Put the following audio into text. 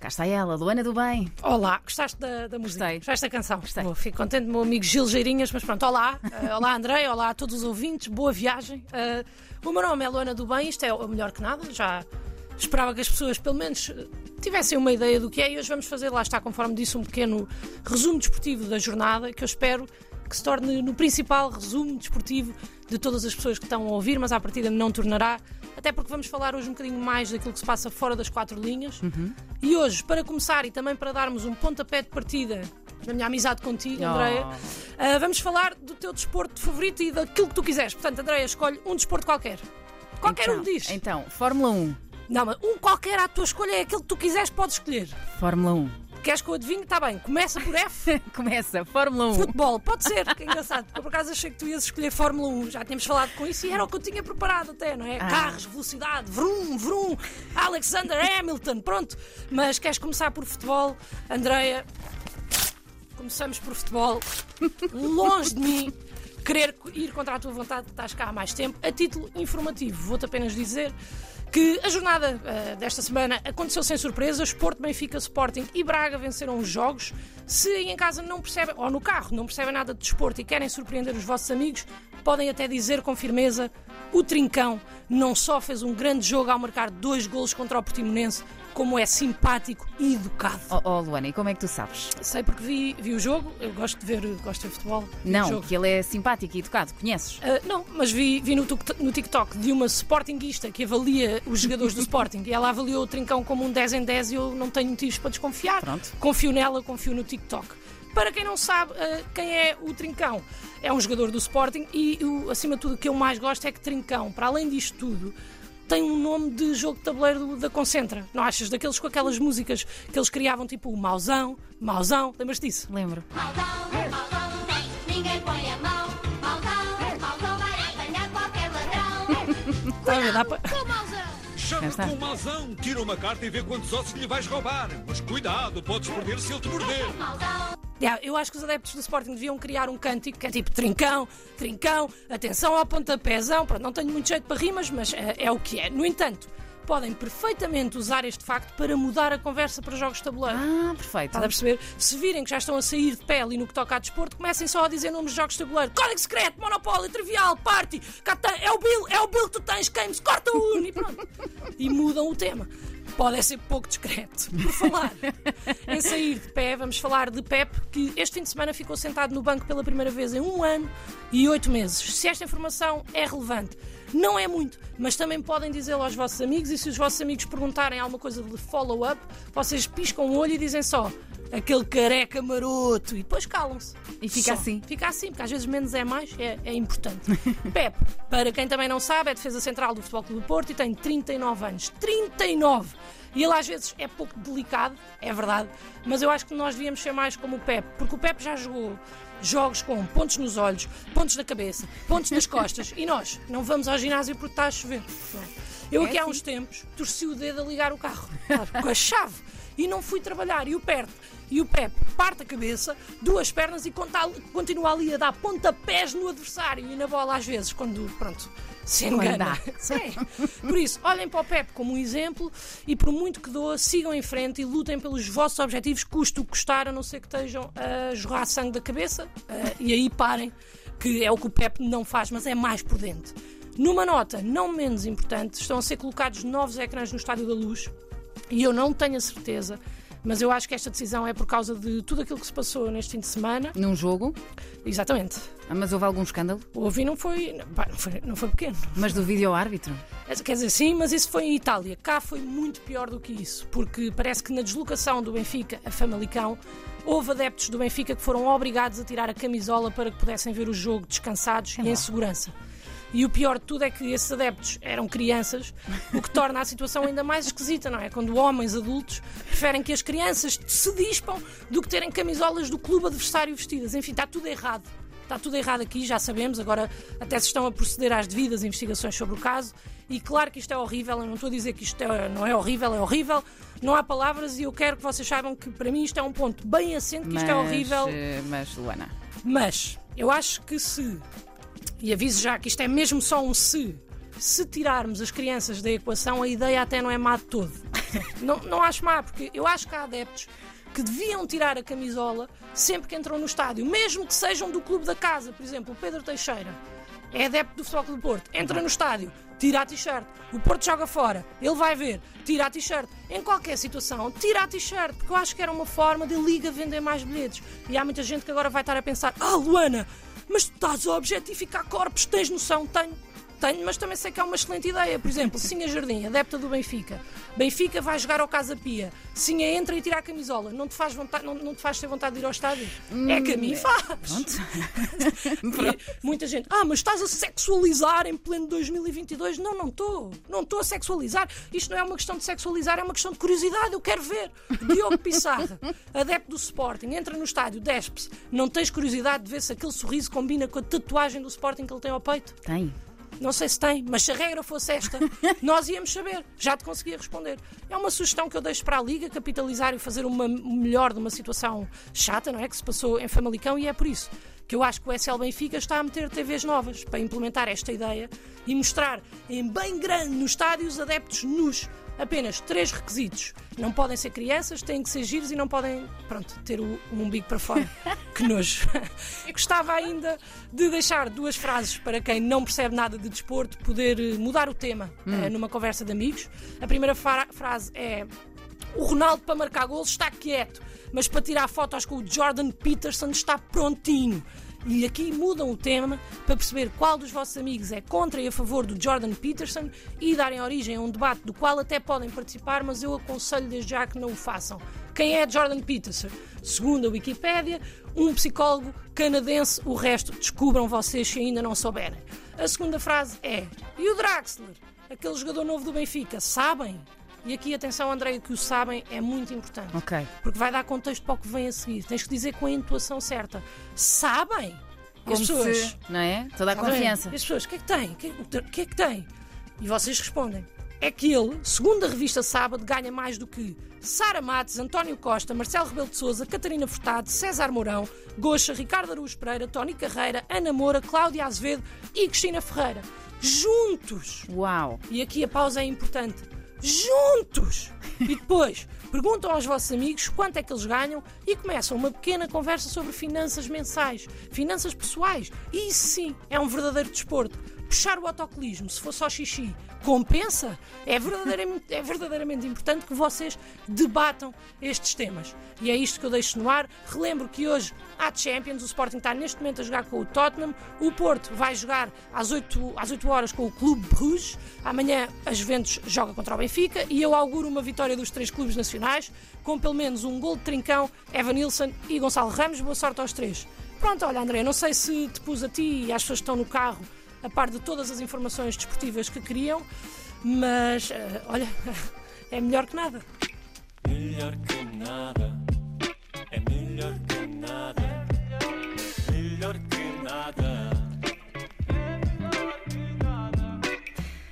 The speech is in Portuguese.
Cá está ela, Luana do Bem. Olá, gostaste da, da música? Gostei. Gostaste da canção? Gostei. Boa, fico contente, meu amigo Gil Geirinhas, mas pronto, olá. Eh, olá, André, olá a todos os ouvintes, boa viagem. Eh, o meu nome é Luana do Bem, isto é o melhor que nada, já esperava que as pessoas pelo menos tivessem uma ideia do que é e hoje vamos fazer, lá está, conforme disse, um pequeno resumo desportivo da jornada que eu espero que se torne no principal resumo desportivo de todas as pessoas que estão a ouvir, mas à partida não tornará, até porque vamos falar hoje um bocadinho mais daquilo que se passa fora das quatro linhas. E hoje, para começar e também para darmos um pontapé de partida na minha amizade contigo, Oh. Andreia, ah, vamos falar do teu desporto favorito e daquilo que tu quiseres. Portanto, Andreia, escolhe um desporto qualquer. Qualquer então, um diz. Então, Fórmula 1. Não, mas um qualquer à tua escolha é aquele que tu quiseres, podes escolher. Fórmula 1. Queres que eu adivinhe? Está bem, começa por F. Começa, Fórmula 1. Futebol, pode ser, que engraçado, porque eu por acaso achei que tu ias escolher Fórmula 1, já tínhamos falado com isso e era o que eu tinha preparado até, não é? Ah. Carros, velocidade, vrum, vrum, Alexander Hamilton, pronto. Mas queres começar por futebol, Andreia? Começamos por futebol. Longe de mim querer ir contra a tua vontade, estás cá há mais tempo. A título informativo, vou-te apenas dizer que a jornada eh, desta semana aconteceu sem surpresas. Porto, Benfica, Sporting e Braga venceram os jogos. Se aí em casa não percebem, ou no carro, não percebem nada de desporto e querem surpreender os vossos amigos, podem até dizer com firmeza: o Trincão não só fez um grande jogo ao marcar dois golos contra o Portimonense, como é simpático e educado. Oh, oh, Luana, e como é que tu sabes? Sei porque vi, vi o jogo, eu gosto de ver, gosto de futebol. Não, que ele é simpático e educado, conheces? Ah, não, mas vi, vi no, no TikTok de uma Sportinguista que avalia os jogadores do Sporting e ela avaliou o Trincão como um 10 em 10 e eu não tenho motivos para desconfiar. Pronto. Confio nela, confio no TikTok. Para quem não sabe ah, quem é o Trincão, é um jogador do Sporting e o, acima de tudo o que eu mais gosto é que Trincão, para além disto tudo, tem um nome de jogo de tabuleiro da Concentra. Não achas? Daqueles com aquelas músicas que eles criavam, tipo o Mauzão, Mauzão, lembras disso? Lembro. Não tem, ninguém põe a mão. Maldão, maldão vai apanhar qualquer ladrão. Ver? Dá para... Com mauzão. Já Chama está. com o mauzão, tira uma carta e vê quantos ossos lhe vais roubar. Mas cuidado, podes perder se ele te morder. Eu acho que os adeptos do Sporting deviam criar um cântico que é tipo trincão, trincão, atenção ao pontapézão. Pronto, não tenho muito jeito para rimas, mas eh, é o que é. No entanto, podem perfeitamente usar este facto para mudar a conversa para jogos de tabuleiro. Ah, perfeito. Estás a perceber? Se virem que já estão a sair de pé ali no que toca a desporto, comecem só a dizer nomes de jogos de tabuleiro. Código secreto, Monopólio, Trivial, Party, tem- é o Bill, é o Bill que tu tens, Games, corta o Uno e pronto. E mudam o tema. Pode é ser pouco discreto. Por falar em sair de pé, vamos falar de Pep, que este fim de semana ficou sentado no banco pela primeira vez em um ano e oito meses. Se esta informação é relevante, não é muito, mas também podem dizê-lo aos vossos amigos e se os vossos amigos perguntarem alguma coisa de follow-up, vocês piscam o olho e dizem só aquele careca maroto e depois calam-se. E fica Só. assim. Fica assim, porque às vezes menos é mais, é, é importante. Pep, para quem também não sabe, é defesa central do Futebol Clube do Porto e tem 39 anos. 39! E ele às vezes é pouco delicado, é verdade, mas eu acho que nós devíamos ser mais como o Pep, porque o Pep já jogou jogos com pontos nos olhos, pontos na cabeça, pontos nas costas, e nós não vamos ao ginásio porque está a chover. Não é? Eu aqui há uns tempos torci o dedo a ligar o carro, claro, com a chave e não fui trabalhar. E o Pep, e o Pep parte a cabeça, duas pernas e continua ali a dar pontapés no adversário e na bola às vezes, quando, pronto, se engana. Sim. Por isso, olhem para o Pep como um exemplo e por muito que doa, sigam em frente e lutem pelos vossos objetivos, custe o que custar, a não ser que estejam a jorrar sangue da cabeça. eh, e aí parem, que é o que o Pep não faz, mas é mais prudente. Numa nota não menos importante, estão a ser colocados novos ecrãs no Estádio da Luz e eu não tenho a certeza, mas eu acho que esta decisão é por causa de tudo aquilo que se passou neste fim de semana. Num jogo, Exatamente. Ah, mas houve algum escândalo? Ouvi não foi, não, foi, não foi pequeno. Mas do vídeo árbitro? Quer dizer, sim, mas isso foi em Itália. Cá foi muito pior do que isso, porque parece que na deslocação do Benfica a Famalicão houve adeptos do Benfica que foram obrigados a tirar a camisola para que pudessem ver o jogo descansados e em segurança. E o pior de tudo é que esses adeptos eram crianças, o que torna a situação ainda mais esquisita, não é? Quando homens adultos preferem que as crianças se dispam do que terem camisolas do clube adversário vestidas. Enfim, está tudo errado. Está tudo errado aqui, já sabemos. Agora até se estão a proceder às devidas investigações sobre o caso. E claro que isto é horrível. Eu não estou a dizer que isto é- não é horrível, é horrível. Não há palavras e eu quero que vocês saibam que para mim isto é um ponto bem assente, que isto é horrível. eh, Mas, Luana, Mas eu acho que se, e aviso já que isto é mesmo só um se, se tirarmos as crianças da equação, a ideia até não é má de todo. não, não acho má, porque eu acho que há adeptos que deviam tirar a camisola sempre que entram no estádio, mesmo que sejam do clube da casa. Por exemplo, o Pedro Teixeira é adepto do Futebol Clube do Porto, entra no estádio, tira a t-shirt. O Porto joga fora, ele vai ver, tira a t-shirt. Em qualquer situação, tira a t-shirt, porque eu acho que era uma forma de a Liga vender mais bilhetes. E há muita gente que agora vai estar a pensar: Ah, Luana, mas tu estás a objetificar corpos, tens noção? Tenho. Tenho, mas também sei que é uma excelente ideia. Por exemplo, Sinha Jardim, adepta do Benfica. Benfica vai jogar ao Casa Pia. Sinha entra e tira a camisola. Não te faz, vontade, não, não te faz ter vontade de ir ao estádio? é que a mim faz. Muita gente, ah, mas estás a sexualizar em pleno 2022? Não, não estou. Não estou a sexualizar. Isto não é uma questão de sexualizar, é uma questão de curiosidade. Eu quero ver. Diogo Pissarra, adepto do Sporting, entra no estádio, despe-se. Não tens curiosidade de ver se aquele sorriso combina com a tatuagem do Sporting que ele tem ao peito? Tem. Não sei se tem, mas se a regra fosse esta, nós íamos saber. Já te conseguia responder. É uma sugestão que eu deixo para a Liga capitalizar e fazer uma melhor de uma situação chata, não é? Que se passou em Famalicão e é por isso que eu acho que o SL Benfica está a meter TVs novas para implementar esta ideia e mostrar em bem grande nos estádios adeptos nus. Apenas três requisitos. Não podem ser crianças, têm que ser giros e não podem, pronto, ter o, o umbigo para fora. que nojo. Gostava ainda de deixar duas frases para quem não percebe nada de desporto poder eh, mudar o tema eh, numa conversa de amigos. A primeira fra- frase é o Ronaldo para marcar golos está quieto, mas para tirar fotos com o Jordan Peterson está prontinho. E aqui mudam o tema para perceber qual dos vossos amigos é contra e a favor do Jordan Peterson e darem origem a um debate do qual até podem participar, mas eu aconselho desde já que não o façam. Quem é Jordan Peterson? Segundo a Wikipédia, um psicólogo canadense, o resto descubram vocês se ainda não souberem. A segunda frase é: E o Draxler, aquele jogador novo do Benfica, sabem? E aqui, atenção, André, que o sabem é muito importante. Ok. Porque vai dar contexto para o que vem a seguir. Tens que dizer com a intuação certa. Sabem? Como as pessoas. se, não é? Toda a confiança. As pessoas, o que é que tem? O que, é- que é que tem? E vocês respondem. É que ele, segundo a revista Sábado, ganha mais do que Sara Matos, António Costa, Marcelo Rebelo de Souza, Catarina Furtado, César Mourão, Goxa, Ricardo Araújo Pereira, Tony Carreira, Ana Moura, Cláudia Azevedo e Cristina Ferreira. Juntos! Uau. E aqui a pausa é importante. Juntos! E depois perguntam aos vossos amigos quanto é que eles ganham e começam uma pequena conversa sobre finanças mensais, finanças pessoais. E isso sim é um verdadeiro desporto. Puxar o autocolismo, se for só xixi, compensa? É verdadeiramente, é verdadeiramente importante que vocês debatam estes temas. E é isto que eu deixo no ar. Relembro que hoje há Champions, o Sporting está neste momento a jogar com o Tottenham, o Porto vai jogar às 8, às 8 horas com o Clube Bruges, amanhã a Juventus joga contra o Benfica e eu auguro uma vitória dos três clubes nacionais, com pelo menos um gol de trincão, Evan Nilsson e Gonçalo Ramos. Boa sorte aos três. Pronto, olha André, não sei se te pus a ti e às pessoas que estão no carro a par de todas as informações desportivas que queriam, mas eh, olha, é melhor que nada. Melhor que nada.